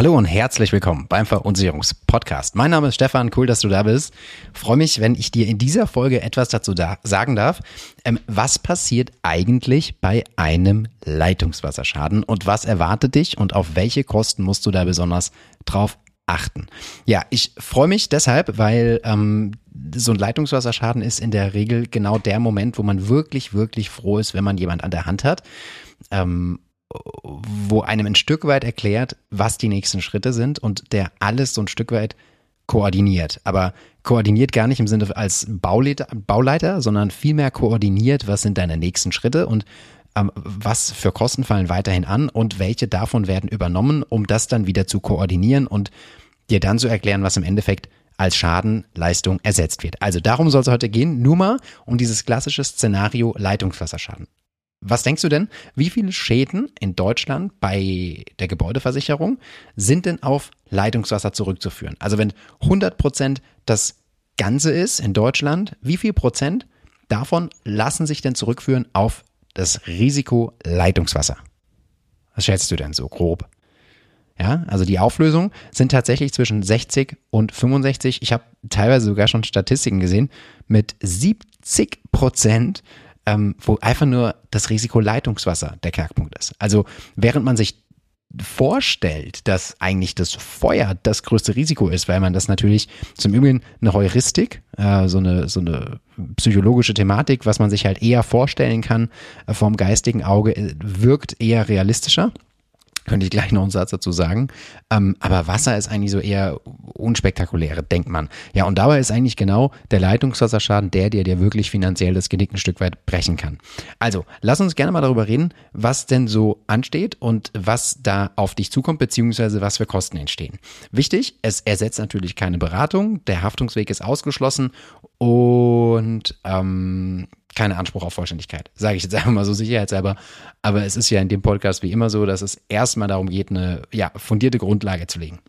Hallo und herzlich willkommen beim Verunsicherungspodcast. Mein Name ist Stefan, cool, dass du da bist. Freue mich, wenn ich dir in dieser Folge etwas dazu da sagen darf. Ähm, was passiert eigentlich bei einem Leitungswasserschaden und was erwartet dich und auf welche Kosten musst du da besonders drauf achten? Ja, ich freue mich deshalb, weil ähm, so ein Leitungswasserschaden ist in der Regel genau der Moment, wo man wirklich, wirklich froh ist, wenn man jemand an der Hand hat. Ähm, wo einem ein Stück weit erklärt, was die nächsten Schritte sind und der alles so ein Stück weit koordiniert. Aber koordiniert gar nicht im Sinne als Bauleiter, Bauleiter sondern vielmehr koordiniert, was sind deine nächsten Schritte und ähm, was für Kosten fallen weiterhin an und welche davon werden übernommen, um das dann wieder zu koordinieren und dir dann zu erklären, was im Endeffekt als Schadenleistung ersetzt wird. Also darum soll es heute gehen, nur mal um dieses klassische Szenario Leitungswasserschaden. Was denkst du denn, wie viele Schäden in Deutschland bei der Gebäudeversicherung sind denn auf Leitungswasser zurückzuführen? Also wenn 100 Prozent das Ganze ist in Deutschland, wie viel Prozent davon lassen sich denn zurückführen auf das Risiko Leitungswasser? Was schätzt du denn so grob? Ja, also die Auflösung sind tatsächlich zwischen 60 und 65. Ich habe teilweise sogar schon Statistiken gesehen mit 70 Prozent ähm, wo einfach nur das Risiko Leitungswasser der Knackpunkt ist. Also während man sich vorstellt, dass eigentlich das Feuer das größte Risiko ist, weil man das natürlich zum Übrigen eine Heuristik, äh, so eine so eine psychologische Thematik, was man sich halt eher vorstellen kann äh, vom geistigen Auge, äh, wirkt eher realistischer. Könnte ich gleich noch einen Satz dazu sagen. Ähm, aber Wasser ist eigentlich so eher unspektakuläre, denkt man. Ja, und dabei ist eigentlich genau der Leitungswasserschaden der, der dir wirklich finanziell das Genick ein Stück weit brechen kann. Also, lass uns gerne mal darüber reden, was denn so ansteht und was da auf dich zukommt, beziehungsweise was für Kosten entstehen. Wichtig, es ersetzt natürlich keine Beratung, der Haftungsweg ist ausgeschlossen und ähm, keinen Anspruch auf Vollständigkeit. Sage ich jetzt einfach mal so sicherheitshalber. Aber es ist ja in dem Podcast wie immer so, dass es erstmal darum geht, eine ja, fundierte Grundlage zu legen.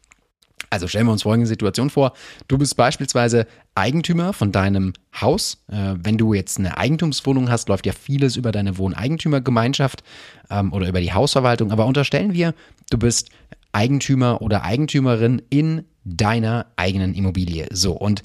Also stellen wir uns folgende Situation vor. Du bist beispielsweise Eigentümer von deinem Haus. Äh, wenn du jetzt eine Eigentumswohnung hast, läuft ja vieles über deine Wohneigentümergemeinschaft ähm, oder über die Hausverwaltung. Aber unterstellen wir, du bist Eigentümer oder Eigentümerin in deiner eigenen Immobilie. So, und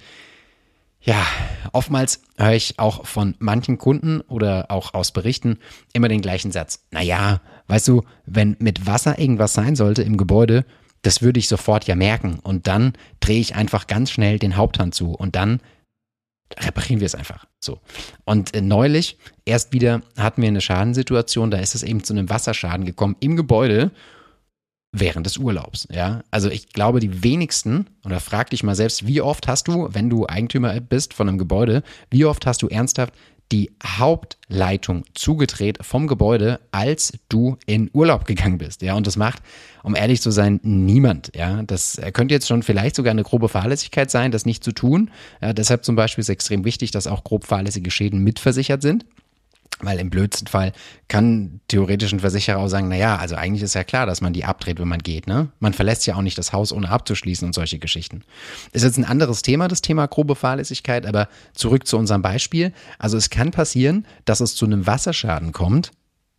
ja, oftmals höre ich auch von manchen Kunden oder auch aus Berichten immer den gleichen Satz. Naja, weißt du, wenn mit Wasser irgendwas sein sollte im Gebäude, das würde ich sofort ja merken. Und dann drehe ich einfach ganz schnell den Haupthand zu und dann reparieren wir es einfach. So. Und äh, neulich erst wieder hatten wir eine Schadensituation, da ist es eben zu einem Wasserschaden gekommen im Gebäude während des Urlaubs. Ja, also ich glaube, die wenigsten, oder frag dich mal selbst, wie oft hast du, wenn du Eigentümer bist von einem Gebäude, wie oft hast du ernsthaft die Hauptleitung zugedreht vom Gebäude, als du in Urlaub gegangen bist. Ja, und das macht, um ehrlich zu sein, niemand. Ja, das könnte jetzt schon vielleicht sogar eine grobe Fahrlässigkeit sein, das nicht zu tun. Ja, deshalb zum Beispiel ist extrem wichtig, dass auch grob fahrlässige Schäden mitversichert sind. Weil im blödsten Fall kann theoretisch ein Versicherer auch sagen, naja, also eigentlich ist ja klar, dass man die abdreht, wenn man geht, ne? Man verlässt ja auch nicht das Haus, ohne abzuschließen und solche Geschichten. Ist jetzt ein anderes Thema, das Thema grobe Fahrlässigkeit, aber zurück zu unserem Beispiel. Also es kann passieren, dass es zu einem Wasserschaden kommt,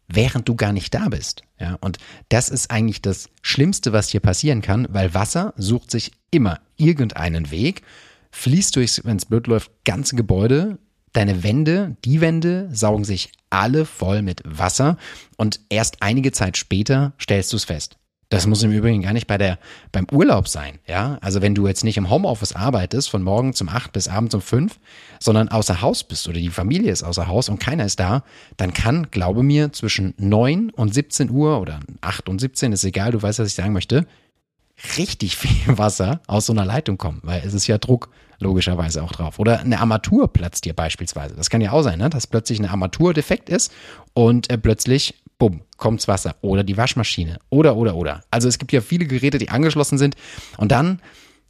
während du gar nicht da bist. Ja, und das ist eigentlich das Schlimmste, was hier passieren kann, weil Wasser sucht sich immer irgendeinen Weg, fließt durchs, wenn es blöd läuft, ganze Gebäude, Deine Wände, die Wände saugen sich alle voll mit Wasser und erst einige Zeit später stellst du es fest. Das muss im Übrigen gar nicht bei der, beim Urlaub sein, ja. Also wenn du jetzt nicht im Homeoffice arbeitest, von morgen zum acht bis abends um fünf, sondern außer Haus bist oder die Familie ist außer Haus und keiner ist da, dann kann, glaube mir, zwischen neun und 17 Uhr oder acht und 17, ist egal, du weißt, was ich sagen möchte, richtig viel Wasser aus so einer Leitung kommen, weil es ist ja Druck logischerweise auch drauf. Oder eine Armatur platzt dir beispielsweise. Das kann ja auch sein, ne? dass plötzlich eine Armatur defekt ist und äh, plötzlich, bumm, kommt's Wasser. Oder die Waschmaschine. Oder, oder, oder. Also es gibt ja viele Geräte, die angeschlossen sind. Und dann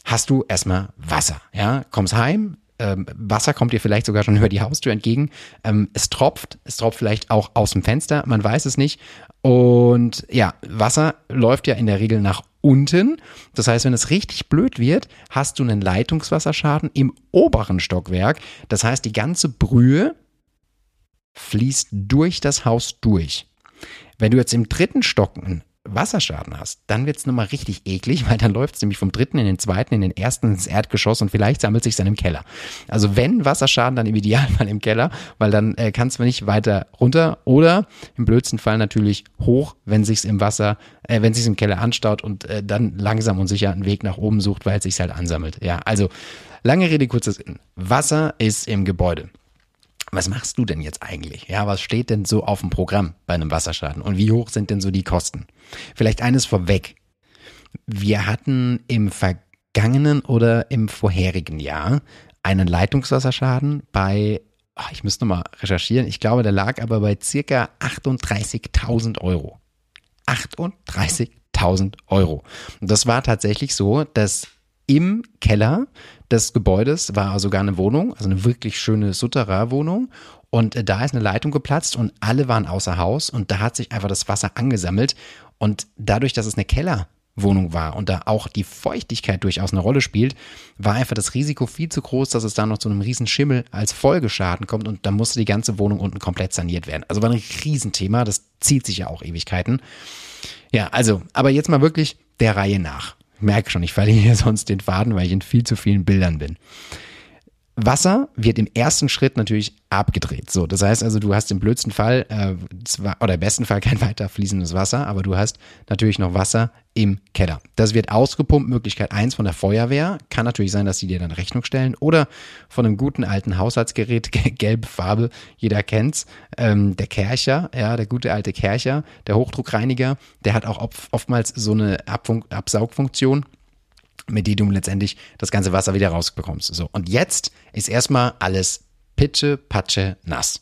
hast du erstmal Wasser. Ja, kommst heim, ähm, Wasser kommt dir vielleicht sogar schon über die Haustür entgegen. Ähm, es tropft, es tropft vielleicht auch aus dem Fenster, man weiß es nicht. Und ja, Wasser läuft ja in der Regel nach unten. Das heißt, wenn es richtig blöd wird, hast du einen Leitungswasserschaden im oberen Stockwerk. Das heißt, die ganze Brühe fließt durch das Haus durch. Wenn du jetzt im dritten Stock einen Wasserschaden hast, dann wird's es nochmal richtig eklig, weil dann läuft es nämlich vom dritten in den zweiten, in den ersten ins Erdgeschoss und vielleicht sammelt sich dann im Keller. Also wenn Wasserschaden, dann im Idealfall im Keller, weil dann äh, kannst du nicht weiter runter oder im blödsten Fall natürlich hoch, wenn sich's im Wasser, äh, wenn sich's im Keller anstaut und äh, dann langsam und sicher einen Weg nach oben sucht, weil es sich halt ansammelt. Ja, also lange Rede, kurzes Sinn. Wasser ist im Gebäude was machst du denn jetzt eigentlich? Ja, was steht denn so auf dem Programm bei einem Wasserschaden? Und wie hoch sind denn so die Kosten? Vielleicht eines vorweg. Wir hatten im vergangenen oder im vorherigen Jahr einen Leitungswasserschaden bei, ach, ich müsste nochmal recherchieren, ich glaube, der lag aber bei circa 38.000 Euro. 38.000 Euro. Und das war tatsächlich so, dass im Keller des Gebäudes war sogar eine Wohnung, also eine wirklich schöne Sutterer-Wohnung. Und äh, da ist eine Leitung geplatzt und alle waren außer Haus und da hat sich einfach das Wasser angesammelt. Und dadurch, dass es eine Kellerwohnung war und da auch die Feuchtigkeit durchaus eine Rolle spielt, war einfach das Risiko viel zu groß, dass es da noch zu einem riesen Schimmel als Folgeschaden kommt und da musste die ganze Wohnung unten komplett saniert werden. Also war ein Riesenthema, das zieht sich ja auch Ewigkeiten. Ja, also, aber jetzt mal wirklich der Reihe nach. Merke schon, ich verliere hier sonst den Faden, weil ich in viel zu vielen Bildern bin. Wasser wird im ersten Schritt natürlich abgedreht. So, das heißt also, du hast im blödsten Fall äh, zwar, oder im besten Fall kein weiter fließendes Wasser, aber du hast natürlich noch Wasser im Keller. Das wird ausgepumpt, Möglichkeit eins von der Feuerwehr. Kann natürlich sein, dass sie dir dann Rechnung stellen oder von einem guten alten Haushaltsgerät, gelbe Farbe, jeder kennt's. Ähm, der Kercher, ja, der gute alte Kercher, der Hochdruckreiniger, der hat auch oftmals so eine Abfunk Absaugfunktion mit die du letztendlich das ganze Wasser wieder rausbekommst. So, und jetzt ist erstmal alles pitsche, patsche, nass.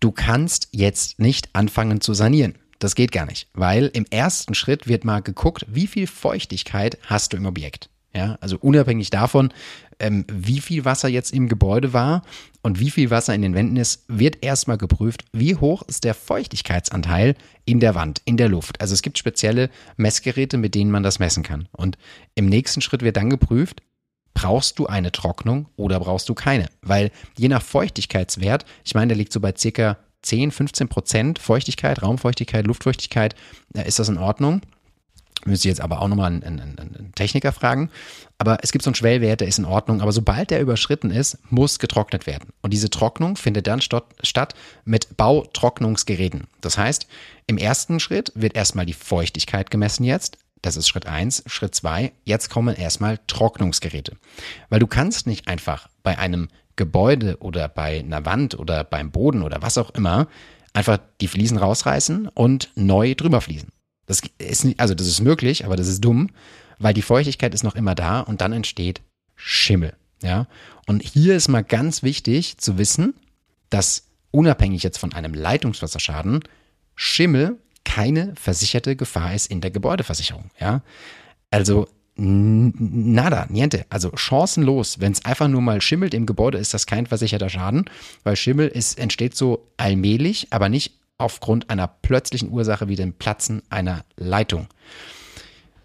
Du kannst jetzt nicht anfangen zu sanieren. Das geht gar nicht, weil im ersten Schritt wird mal geguckt, wie viel Feuchtigkeit hast du im Objekt. Ja, also unabhängig davon, ähm, wie viel Wasser jetzt im Gebäude war und wie viel Wasser in den Wänden ist, wird erstmal geprüft, wie hoch ist der Feuchtigkeitsanteil in der Wand, in der Luft. Also es gibt spezielle Messgeräte, mit denen man das messen kann. Und im nächsten Schritt wird dann geprüft, brauchst du eine Trocknung oder brauchst du keine? Weil je nach Feuchtigkeitswert, ich meine, der liegt so bei circa 10, 15 Prozent Feuchtigkeit, Raumfeuchtigkeit, Luftfeuchtigkeit, äh, ist das in Ordnung. Müsste jetzt aber auch nochmal einen, einen, einen Techniker fragen. Aber es gibt so einen Schwellwert, der ist in Ordnung. Aber sobald der überschritten ist, muss getrocknet werden. Und diese Trocknung findet dann statt mit Bautrocknungsgeräten. Das heißt, im ersten Schritt wird erstmal die Feuchtigkeit gemessen jetzt. Das ist Schritt eins. Schritt zwei. Jetzt kommen erstmal Trocknungsgeräte. Weil du kannst nicht einfach bei einem Gebäude oder bei einer Wand oder beim Boden oder was auch immer einfach die Fliesen rausreißen und neu drüber fließen. Das ist nicht, also das ist möglich, aber das ist dumm, weil die Feuchtigkeit ist noch immer da und dann entsteht Schimmel. Ja, und hier ist mal ganz wichtig zu wissen, dass unabhängig jetzt von einem Leitungswasserschaden Schimmel keine versicherte Gefahr ist in der Gebäudeversicherung. Ja, also nada, niente. Also chancenlos. Wenn es einfach nur mal schimmelt im Gebäude, ist das kein versicherter Schaden, weil Schimmel ist, entsteht so allmählich, aber nicht aufgrund einer plötzlichen Ursache wie dem Platzen einer Leitung.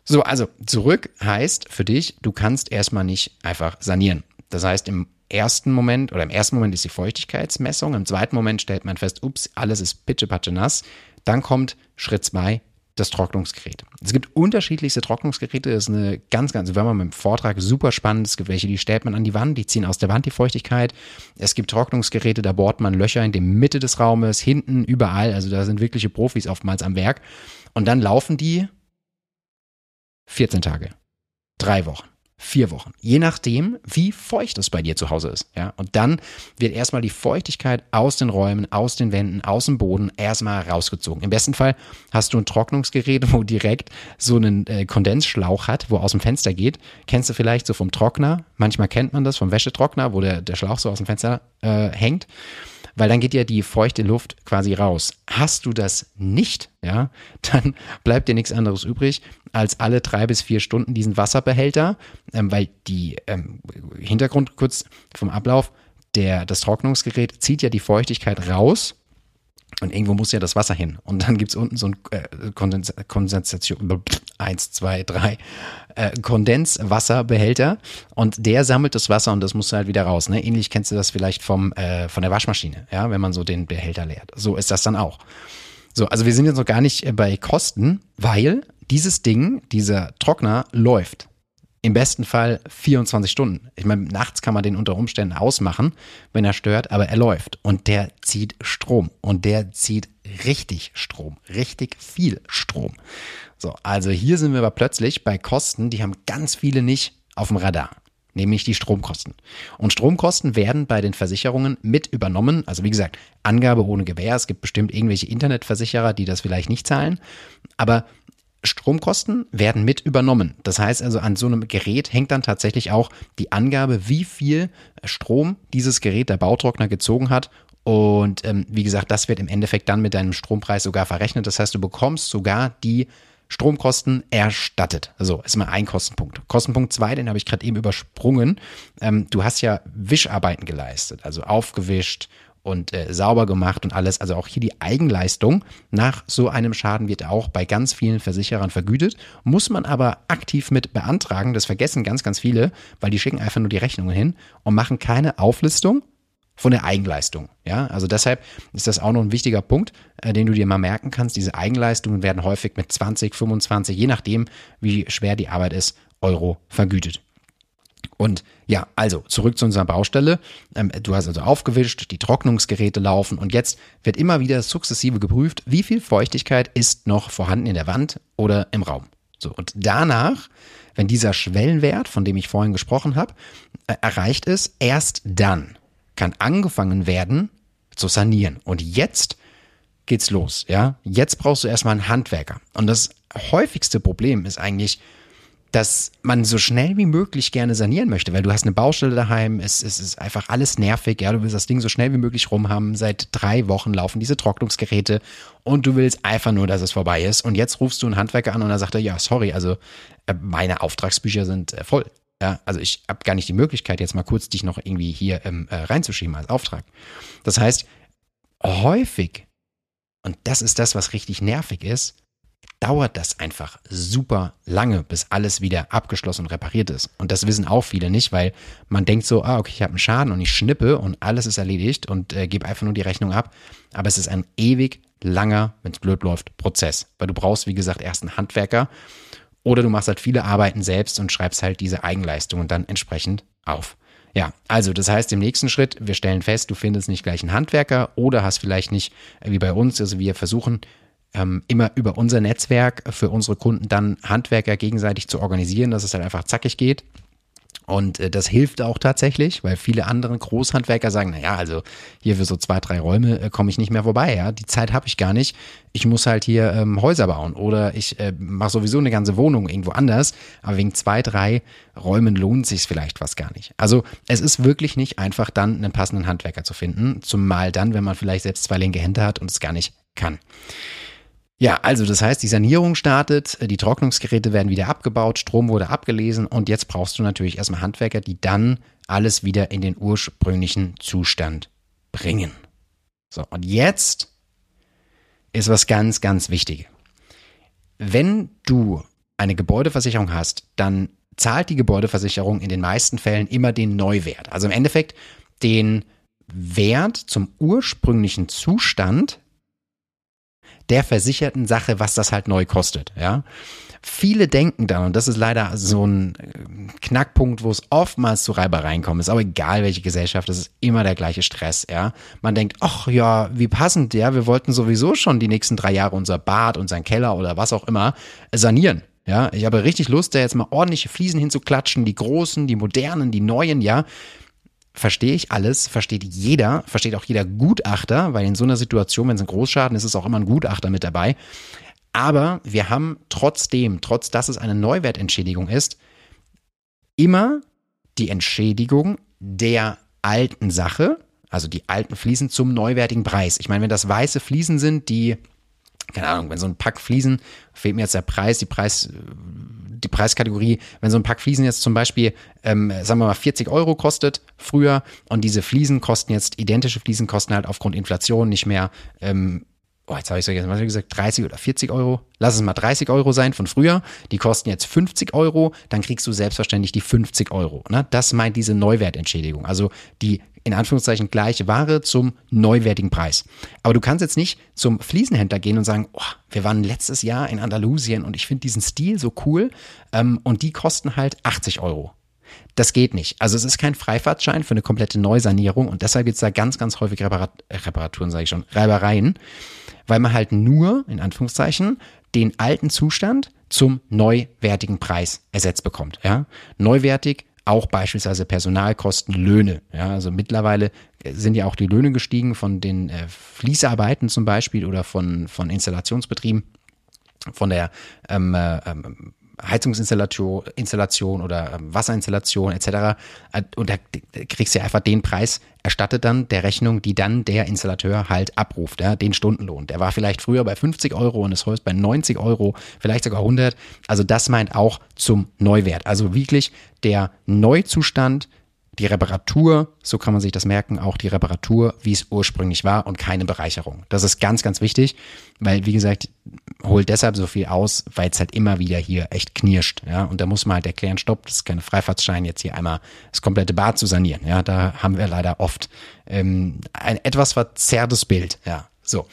So, also zurück heißt für dich, du kannst erstmal nicht einfach sanieren. Das heißt, im ersten Moment oder im ersten Moment ist die Feuchtigkeitsmessung, im zweiten Moment stellt man fest, ups, alles ist pitschepatsche nass. Dann kommt Schritt zwei, das Trocknungsgerät. Es gibt unterschiedlichste Trocknungsgeräte. Das ist eine ganz, ganz, wenn man mit dem Vortrag super spannend. Es gibt welche, die stellt man an die Wand, die ziehen aus der Wand die Feuchtigkeit. Es gibt Trocknungsgeräte, da bohrt man Löcher in die Mitte des Raumes, hinten, überall. Also da sind wirkliche Profis oftmals am Werk. Und dann laufen die 14 Tage, drei Wochen vier Wochen. Je nachdem, wie feucht es bei dir zu Hause ist. Ja? Und dann wird erstmal die Feuchtigkeit aus den Räumen, aus den Wänden, aus dem Boden erstmal rausgezogen. Im besten Fall hast du ein Trocknungsgerät, wo direkt so einen äh, Kondensschlauch hat, wo aus dem Fenster geht. Kennst du vielleicht so vom Trockner? Manchmal kennt man das vom Wäschetrockner, wo der, der Schlauch so aus dem Fenster äh, hängt weil dann geht ja die feuchte Luft quasi raus. Hast du das nicht, ja, dann bleibt dir nichts anderes übrig, als alle drei bis vier Stunden diesen Wasserbehälter, ähm, weil die ähm, Hintergrund kurz vom Ablauf, der, das Trocknungsgerät zieht ja die Feuchtigkeit raus und irgendwo muss ja das Wasser hin. Und dann gibt's unten so ein äh, Kondens Kondensation, eins, zwei, drei, äh, Kondenswasserbehälter und der sammelt das Wasser und das muss halt wieder raus. Ne? Ähnlich kennst du das vielleicht vom, äh, von der Waschmaschine, ja, wenn man so den Behälter leert. So ist das dann auch. So, also wir sind jetzt noch gar nicht äh, bei Kosten, weil dieses Ding, dieser Trockner läuft. Im besten Fall 24 Stunden. Ich meine, nachts kann man den unter Umständen ausmachen, wenn er stört, aber er läuft und der zieht Strom und der zieht richtig Strom, richtig viel Strom. So, also hier sind wir aber plötzlich bei Kosten, die haben ganz viele nicht auf dem Radar nämlich die Stromkosten. Und Stromkosten werden bei den Versicherungen mit übernommen. Also wie gesagt, Angabe ohne Gewähr. Es gibt bestimmt irgendwelche Internetversicherer, die das vielleicht nicht zahlen. Aber Stromkosten werden mit übernommen. Das heißt also, an so einem Gerät hängt dann tatsächlich auch die Angabe, wie viel Strom dieses Gerät der Bautrockner gezogen hat. Und ähm, wie gesagt, das wird im Endeffekt dann mit deinem Strompreis sogar verrechnet. Das heißt, du bekommst sogar die Stromkosten erstattet. So, ist mal ein Kostenpunkt. Kostenpunkt zwei, den habe ich gerade eben übersprungen. Ähm, du hast ja Wischarbeiten geleistet, also aufgewischt und äh, sauber gemacht und alles. Also auch hier die Eigenleistung nach so einem Schaden wird auch bei ganz vielen Versicherern vergütet, muss man aber aktiv mit beantragen. Das vergessen ganz, ganz viele, weil die schicken einfach nur die Rechnungen hin und machen keine Auflistung von der Eigenleistung. Ja, also deshalb ist das auch noch ein wichtiger Punkt, äh, den du dir mal merken kannst. Diese Eigenleistungen werden häufig mit 20, 25, je nachdem, wie schwer die Arbeit ist, Euro vergütet. Und ja, also zurück zu unserer Baustelle. Ähm, du hast also aufgewischt, die Trocknungsgeräte laufen und jetzt wird immer wieder sukzessive geprüft, wie viel Feuchtigkeit ist noch vorhanden in der Wand oder im Raum. So, und danach, wenn dieser Schwellenwert, von dem ich vorhin gesprochen habe, äh, erreicht ist, erst dann kann angefangen werden zu sanieren. Und jetzt geht's los, ja? Jetzt brauchst du erstmal einen Handwerker. Und das häufigste Problem ist eigentlich, dass man so schnell wie möglich gerne sanieren möchte, weil du hast eine Baustelle daheim, es, es ist einfach alles nervig, ja, du willst das Ding so schnell wie möglich rumhaben, seit drei Wochen laufen diese Trocknungsgeräte und du willst einfach nur, dass es vorbei ist und jetzt rufst du einen Handwerker an und er sagt ja, sorry, also äh, meine Auftragsbücher sind äh, voll. Ja, also ich habe gar nicht die Möglichkeit, jetzt mal kurz dich noch irgendwie hier ähm, äh, reinzuschieben als Auftrag. Das heißt, häufig, und das ist das, was richtig nervig ist, dauert das einfach super lange, bis alles wieder abgeschlossen und repariert ist. Und das wissen auch viele nicht, weil man denkt so, ah, okay, ich habe einen Schaden und ich schnippe und alles ist erledigt und äh, gebe einfach nur die Rechnung ab. Aber es ist ein ewig langer, wenn es blöd läuft, Prozess. Weil du brauchst, wie gesagt, erst einen Handwerker oder du machst halt viele Arbeiten selbst und schreibst halt diese Eigenleistungen dann entsprechend auf. Ja, also das heißt im nächsten Schritt, wir stellen fest, du findest nicht gleich einen Handwerker oder hast vielleicht nicht, äh, wie bei uns, also wir versuchen ähm, immer über unser Netzwerk für unsere Kunden dann Handwerker gegenseitig zu organisieren, dass es halt einfach zackig geht. Und äh, das hilft auch tatsächlich, weil viele andere Großhandwerker sagen, na ja, also hier für so zwei, drei Räume äh, komme ich nicht mehr vorbei, ja, die Zeit habe ich gar nicht. Ich muss halt hier ähm, Häuser bauen oder ich äh, mache sowieso eine ganze Wohnung irgendwo anders, aber wegen zwei, drei Räumen lohnt sich vielleicht was gar nicht. Also es ist wirklich nicht einfach dann einen passenden Handwerker zu finden, zumal dann, wenn man vielleicht selbst zwei linke Hände hat und es gar nicht kann. Ja, also das heißt, die Sanierung startet, die Trocknungsgeräte werden wieder abgebaut, Strom wurde abgelesen und jetzt brauchst du natürlich erstmal Handwerker, die dann alles wieder in den ursprünglichen Zustand bringen. So, und jetzt ist was ganz, ganz wichtig. Wenn du eine Gebäudeversicherung hast, dann zahlt die Gebäudeversicherung in den meisten Fällen immer den Neuwert. Also im Endeffekt den Wert zum ursprünglichen Zustand der versicherten Sache, was das halt neu kostet, ja. Viele denken dann, und das ist leider so ein äh, Knackpunkt, wo es oftmals zu Reibereien kommt, ist auch egal welche Gesellschaft, das ist immer der gleiche Stress, ja. Man denkt, ach ja, wie passend, ja, wir wollten sowieso schon die nächsten drei Jahre unser Bad, unseren Keller oder was auch immer sanieren. Ja, ich habe richtig Lust, da jetzt mal ordentliche Fliesen hinzuklatschen, die großen, die modernen, die neuen, ja verstehe ich alles, versteht jeder, versteht auch jeder Gutachter, weil in so einer Situation, wenn es ein Großschaden ist, ist auch immer ein Gutachter mit dabei. Aber wir haben trotzdem, trotz dass es eine Neuwertentschädigung ist, immer die Entschädigung der alten Sache, also die alten Fliesen zum neuwertigen Preis. Ich meine, wenn das weiße Fliesen sind, die keine Ahnung, wenn so ein Pack Fliesen, fehlt mir jetzt der Preis, die Preis, die Preiskategorie, wenn so ein Pack Fliesen jetzt zum Beispiel, ähm, sagen wir mal, 40 Euro kostet früher und diese Fliesen kosten jetzt, identische Fliesen kosten halt aufgrund Inflation nicht mehr, ähm, oh, jetzt habe ich so jetzt mal gesagt, 30 oder 40 Euro. Lass es mal 30 Euro sein von früher. Die kosten jetzt 50 Euro, dann kriegst du selbstverständlich die 50 Euro. Ne? Das meint diese Neuwertentschädigung. Also die in Anführungszeichen gleiche Ware zum neuwertigen Preis. Aber du kannst jetzt nicht zum Fliesenhändler gehen und sagen, oh, wir waren letztes Jahr in Andalusien und ich finde diesen Stil so cool ähm, und die kosten halt 80 Euro. Das geht nicht. Also es ist kein Freifahrtschein für eine komplette Neusanierung und deshalb gibt es da ganz, ganz häufig Reparat Reparaturen, sage ich schon, Reibereien, weil man halt nur, in Anführungszeichen, den alten Zustand zum neuwertigen Preis ersetzt bekommt. Ja? Neuwertig auch beispielsweise Personalkosten, Löhne. Ja, also mittlerweile sind ja auch die Löhne gestiegen von den äh, Fließarbeiten zum Beispiel oder von, von Installationsbetrieben, von der ähm, äh, ähm, Heizungsinstallation Installation oder ähm, Wasserinstallation etc. Äh, und da kriegst du ja einfach den Preis erstattet dann der Rechnung, die dann der Installateur halt abruft, ja, den Stundenlohn. Der war vielleicht früher bei 50 Euro und ist heute bei 90 Euro, vielleicht sogar 100. Also das meint auch zum Neuwert. Also wirklich der Neuzustand die Reparatur, so kann man sich das merken, auch die Reparatur, wie es ursprünglich war und keine Bereicherung. Das ist ganz, ganz wichtig, weil, wie gesagt, holt deshalb so viel aus, weil es halt immer wieder hier echt knirscht. Ja, und da muss man halt erklären, stopp, das ist keine Freifahrtschein, jetzt hier einmal das komplette Bad zu sanieren. Ja, da haben wir leider oft ähm, ein etwas verzerrtes Bild. Ja, so.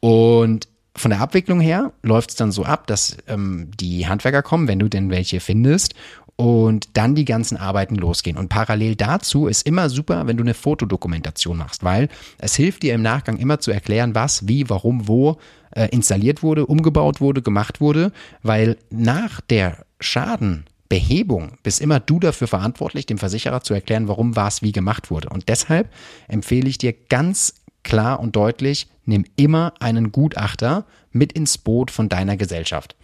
Und von der Abwicklung her läuft es dann so ab, dass ähm, die Handwerker kommen, wenn du denn welche findest und dann die ganzen Arbeiten losgehen. Und parallel dazu ist immer super, wenn du eine Fotodokumentation machst, weil es hilft dir im Nachgang immer zu erklären, was, wie, warum, wo äh, installiert wurde, umgebaut wurde, gemacht wurde, weil nach der Schadenbehebung bist immer du dafür verantwortlich, dem Versicherer zu erklären, warum was wie gemacht wurde. Und deshalb empfehle ich dir ganz klar und deutlich, nimm immer einen Gutachter mit ins Boot von deiner Gesellschaft.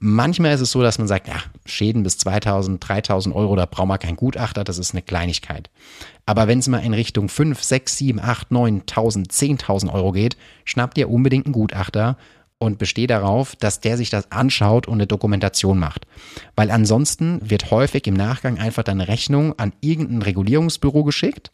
Manchmal ist es so, dass man sagt, ja, Schäden bis 2000, 3000 Euro, da braucht man keinen Gutachter, das ist eine Kleinigkeit. Aber wenn es mal in Richtung 5, 6, 7, 8, 9000, 10.000 Euro geht, schnappt ihr unbedingt einen Gutachter und besteht darauf, dass der sich das anschaut und eine Dokumentation macht. Weil ansonsten wird häufig im Nachgang einfach deine Rechnung an irgendein Regulierungsbüro geschickt,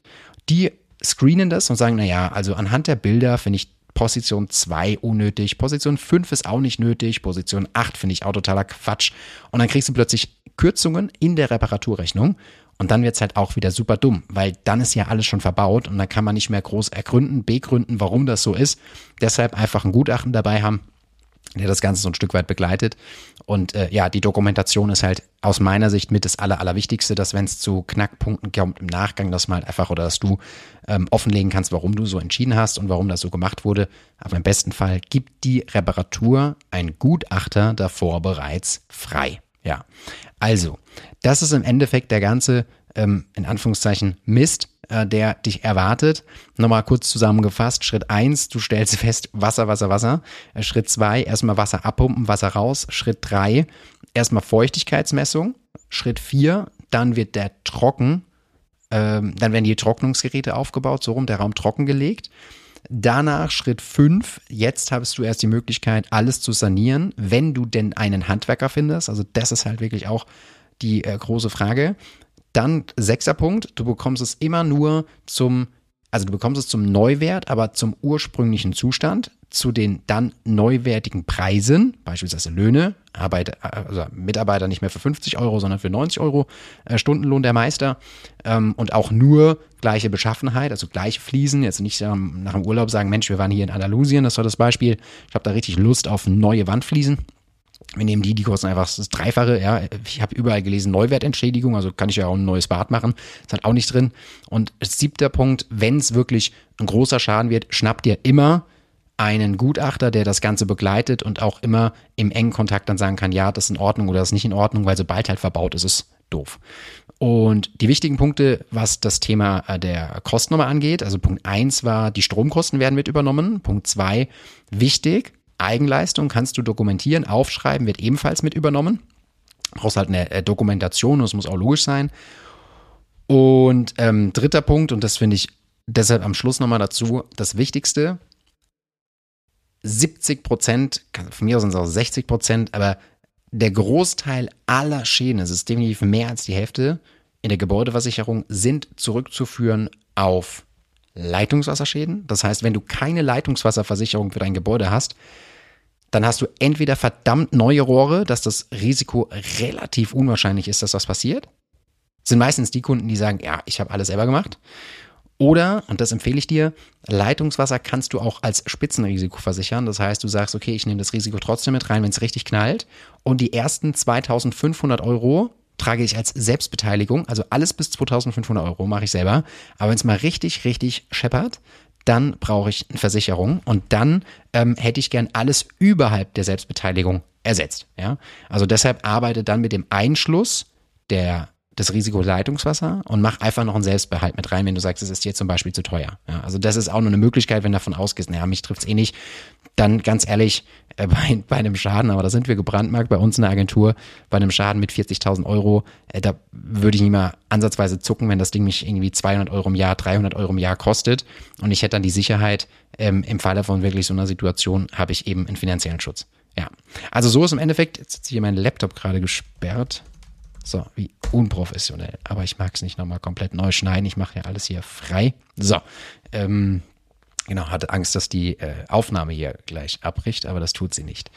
die screenen das und sagen, naja, also anhand der Bilder finde ich Position 2 unnötig, Position 5 ist auch nicht nötig, Position 8 finde ich auch totaler Quatsch. Und dann kriegst du plötzlich Kürzungen in der Reparaturrechnung und dann wird es halt auch wieder super dumm, weil dann ist ja alles schon verbaut und dann kann man nicht mehr groß ergründen, begründen, warum das so ist. Deshalb einfach ein Gutachten dabei haben der das Ganze so ein Stück weit begleitet. Und äh, ja, die Dokumentation ist halt aus meiner Sicht mit das Aller, Allerwichtigste, dass wenn es zu Knackpunkten kommt im Nachgang, dass man einfach oder dass du ähm, offenlegen kannst, warum du so entschieden hast und warum das so gemacht wurde. Aber im besten Fall gibt die Reparatur ein Gutachter davor bereits frei. Ja, also, das ist im Endeffekt der ganze, ähm, in Anführungszeichen, Mist, äh, der dich erwartet. Nochmal kurz zusammengefasst. Schritt eins: du stellst fest, Wasser, Wasser, Wasser. Äh, Schritt zwei: erstmal Wasser abpumpen, Wasser raus. Schritt drei: erstmal Feuchtigkeitsmessung. Schritt vier: dann wird der trocken, ähm, dann werden die Trocknungsgeräte aufgebaut, so rum, der Raum trockengelegt. Danach Schritt fünf. Jetzt hast du erst die Möglichkeit, alles zu sanieren, wenn du denn einen Handwerker findest. Also das ist halt wirklich auch die äh, große Frage. Dann sechster Punkt, du bekommst es immer nur zum, also du bekommst es zum Neuwert, aber zum ursprünglichen Zustand, zu den dann neuwertigen Preisen, beispielsweise Löhne, Arbeit, also Mitarbeiter nicht mehr für 50 Euro, sondern für 90 Euro äh, Stundenlohn der Meister ähm, und auch nur gleiche Beschaffenheit, also gleiche Fliesen, jetzt nicht nach dem Urlaub sagen, Mensch, wir waren hier in Andalusien, das war das Beispiel, ich habe da richtig Lust auf neue Wandfliesen wir nehmen die, die kosten einfach das Dreifache. Ja, ich habe überall gelesen Neuwertentschädigung, also kann ich ja auch ein neues Bad machen. Ist halt auch nicht drin. Und siebter Punkt, wenn es wirklich ein großer Schaden wird, schnappt ihr immer einen Gutachter, der das Ganze begleitet und auch immer im engen Kontakt dann sagen kann, ja, das ist in Ordnung oder das ist nicht in Ordnung, weil sobald halt verbaut ist, ist es doof. Und die wichtigen Punkte, was das Thema äh, der Kostennummer angeht, also Punkt eins war, die Stromkosten werden mit übernommen. Punkt zwei wichtig, Eigenleistung kannst du dokumentieren, aufschreiben, wird ebenfalls mit übernommen. Du brauchst halt eine äh, Dokumentation und es muss auch logisch sein. Und ähm, dritter Punkt, und das finde ich deshalb am Schluss nochmal dazu, das Wichtigste, 70 Prozent, von mir aus sind es auch 60 Prozent, aber der Großteil aller Schäden, es ist definitiv mehr als die Hälfte in der Gebäudeversicherung, sind zurückzuführen auf Leitungswasserschäden. Das heißt, wenn du keine Leitungswasserversicherung für dein Gebäude hast, dann hast du entweder verdammt neue Rohre, dass das Risiko relativ unwahrscheinlich ist, dass was passiert. Das sind meistens die Kunden, die sagen, ja, ich habe alles selber gemacht. Oder, und das empfehle ich dir, Leitungswasser kannst du auch als Spitzenrisiko versichern. Das heißt, du sagst, okay, ich nehme das Risiko trotzdem mit rein, wenn es richtig knallt. Und die ersten 2500 Euro trage ich als Selbstbeteiligung, also alles bis 2500 Euro mache ich selber. Aber wenn es mal richtig, richtig scheppert, dann brauche ich eine Versicherung und dann ähm, hätte ich gern alles überhalb der Selbstbeteiligung ersetzt. Ja? Also deshalb arbeite dann mit dem Einschluss der das Risiko Leitungswasser und mach einfach noch einen Selbstbehalt mit rein, wenn du sagst, es ist dir zum Beispiel zu teuer. Ja, also das ist auch nur eine Möglichkeit, wenn du davon ausgehst, naja, mich trifft's eh nicht, dann ganz ehrlich, äh, bei, bei einem Schaden, aber da sind wir gebrandmarkt bei uns in der Agentur, bei einem Schaden mit 40.000 Euro, äh, da würde ich nicht mal ansatzweise zucken, wenn das Ding mich irgendwie 200 Euro im Jahr, 300 Euro im Jahr kostet und ich hätte dann die Sicherheit, ähm, im Falle von wirklich so einer Situation habe ich eben einen finanziellen Schutz. Ja, also so ist im Endeffekt, jetzt ist hier mein Laptop gerade gesperrt. So, wie unprofessionell. Aber ich mag es nicht nochmal komplett neu schneiden. Ich mache ja alles hier frei. So, ähm, genau, hatte Angst, dass die äh, Aufnahme hier gleich abbricht, aber das tut sie nicht.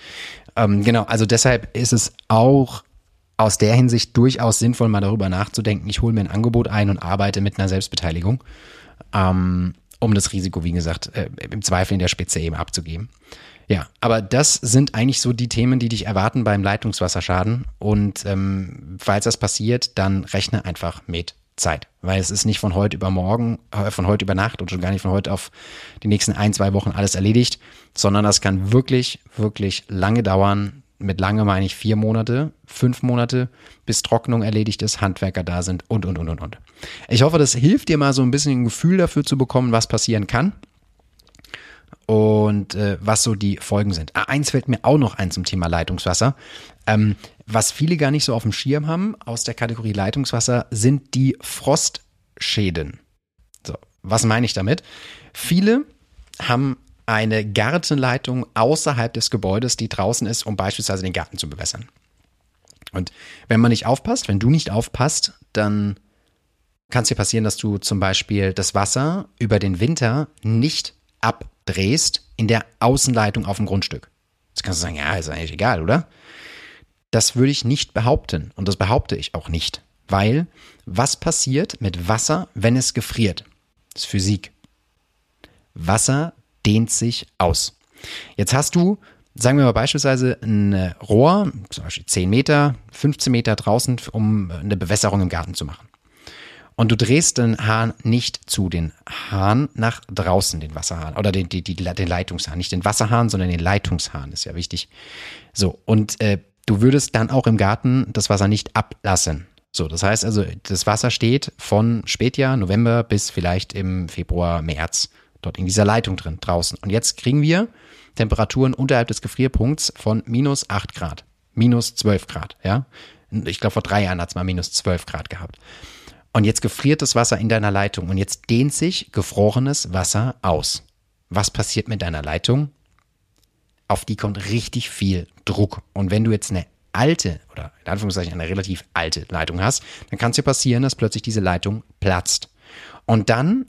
Ähm, genau, also deshalb ist es auch aus der Hinsicht durchaus sinnvoll, mal darüber nachzudenken. Ich hole mir ein Angebot ein und arbeite mit einer Selbstbeteiligung, ähm, um das Risiko, wie gesagt, äh, im Zweifel in der Spitze eben abzugeben. Ja, aber das sind eigentlich so die Themen, die dich erwarten beim Leitungswasserschaden. Und ähm, falls das passiert, dann rechne einfach mit Zeit, weil es ist nicht von heute über morgen, äh, von heute über Nacht und schon gar nicht von heute auf die nächsten ein, zwei Wochen alles erledigt, sondern das kann wirklich, wirklich lange dauern. Mit lange meine ich vier Monate, fünf Monate, bis Trocknung erledigt ist, Handwerker da sind und, und, und, und, und. Ich hoffe, das hilft dir mal so ein bisschen ein Gefühl dafür zu bekommen, was passieren kann und äh, was so die Folgen sind. Ah, eins fällt mir auch noch ein zum Thema Leitungswasser. Ähm, was viele gar nicht so auf dem Schirm haben aus der Kategorie Leitungswasser sind die Frostschäden. So, was meine ich damit? Viele haben eine Gartenleitung außerhalb des Gebäudes, die draußen ist, um beispielsweise den Garten zu bewässern. Und wenn man nicht aufpasst, wenn du nicht aufpasst, dann kann es dir passieren, dass du zum Beispiel das Wasser über den Winter nicht ab drehst in der Außenleitung auf dem Grundstück. Jetzt kannst du sagen, ja, ist eigentlich egal, oder? Das würde ich nicht behaupten und das behaupte ich auch nicht, weil was passiert mit Wasser, wenn es gefriert? Das ist Physik. Wasser dehnt sich aus. Jetzt hast du, sagen wir mal beispielsweise ein Rohr, zum Beispiel 10 Meter, 15 Meter draußen, um eine Bewässerung im Garten zu machen. Und du drehst den Hahn nicht zu, den Hahn nach draußen, den Wasserhahn. Oder den, die, den Leitungshahn. Nicht den Wasserhahn, sondern den Leitungshahn, ist ja wichtig. So, und äh, du würdest dann auch im Garten das Wasser nicht ablassen. So, das heißt also, das Wasser steht von Spätjahr, November bis vielleicht im Februar, März dort in dieser Leitung drin, draußen. Und jetzt kriegen wir Temperaturen unterhalb des Gefrierpunkts von minus 8 Grad, minus 12 Grad, ja. Ich glaube, vor drei Jahren hat es mal minus 12 Grad gehabt. Und jetzt gefriert das Wasser in deiner Leitung und jetzt dehnt sich gefrorenes Wasser aus. Was passiert mit deiner Leitung? Auf die kommt richtig viel Druck. Und wenn du jetzt eine alte oder in Anführungszeichen eine relativ alte Leitung hast, dann kann es dir passieren, dass plötzlich diese Leitung platzt. Und dann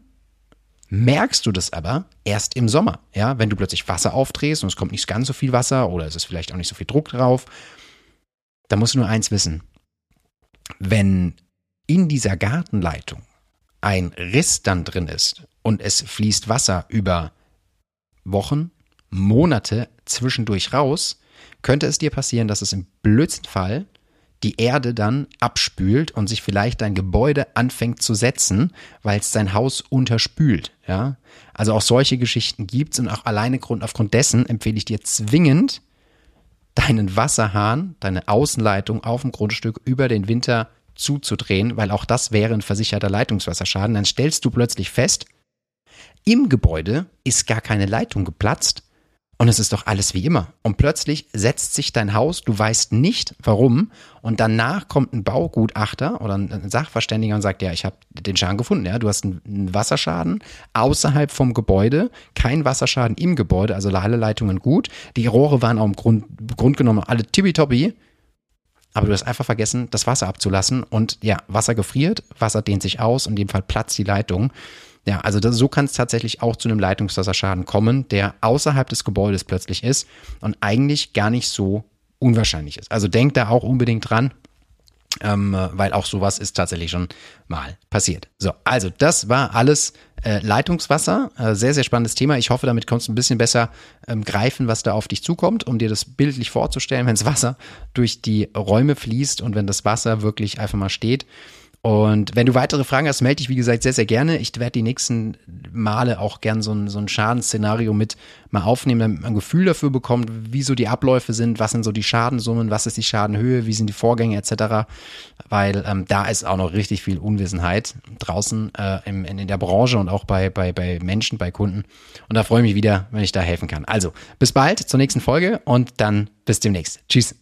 merkst du das aber erst im Sommer, ja, wenn du plötzlich Wasser aufdrehst und es kommt nicht ganz so viel Wasser oder es ist vielleicht auch nicht so viel Druck drauf, dann musst du nur eins wissen. Wenn in dieser Gartenleitung ein Riss dann drin ist und es fließt Wasser über Wochen, Monate zwischendurch raus, könnte es dir passieren, dass es im blödsten Fall die Erde dann abspült und sich vielleicht dein Gebäude anfängt zu setzen, weil es dein Haus unterspült. Ja? Also auch solche Geschichten gibt es und auch alleine Grund, aufgrund dessen empfehle ich dir zwingend, deinen Wasserhahn, deine Außenleitung auf dem Grundstück über den Winter zuzudrehen, weil auch das wäre ein versicherter Leitungswasserschaden, dann stellst du plötzlich fest, im Gebäude ist gar keine Leitung geplatzt und es ist doch alles wie immer. Und plötzlich setzt sich dein Haus, du weißt nicht warum, und danach kommt ein Baugutachter oder ein Sachverständiger und sagt, ja, ich habe den Schaden gefunden, ja, du hast einen Wasserschaden außerhalb vom Gebäude, kein Wasserschaden im Gebäude, also alle Leitungen gut, die Rohre waren auch im Grund, Grund genommen alle tippitoppi, aber du hast einfach vergessen, das Wasser abzulassen. Und ja, Wasser gefriert, Wasser dehnt sich aus, in dem Fall platzt die Leitung. Ja, also das, so kann es tatsächlich auch zu einem Leitungswasserschaden kommen, der außerhalb des Gebäudes plötzlich ist und eigentlich gar nicht so unwahrscheinlich ist. Also denk da auch unbedingt dran, ähm, weil auch sowas ist tatsächlich schon mal passiert. So, also das war alles äh, Leitungswasser. Äh, sehr, sehr spannendes Thema. Ich hoffe, damit kommst du ein bisschen besser ähm, greifen, was da auf dich zukommt, um dir das bildlich vorzustellen, wenn das Wasser durch die Räume fließt und wenn das Wasser wirklich einfach mal steht. Und wenn du weitere Fragen hast, melde dich, wie gesagt, sehr, sehr gerne. Ich werde die nächsten Male auch gern so ein, so ein Schadensszenario mit mal aufnehmen, damit man ein Gefühl dafür bekommt, wie so die Abläufe sind, was sind so die Schadensummen, was ist die Schadenhöhe, wie sind die Vorgänge etc. Weil ähm, da ist auch noch richtig viel Unwissenheit draußen äh, im, in, in der Branche und auch bei, bei, bei Menschen, bei Kunden. Und da freue ich mich wieder, wenn ich da helfen kann. Also, bis bald zur nächsten Folge und dann bis demnächst. Tschüss.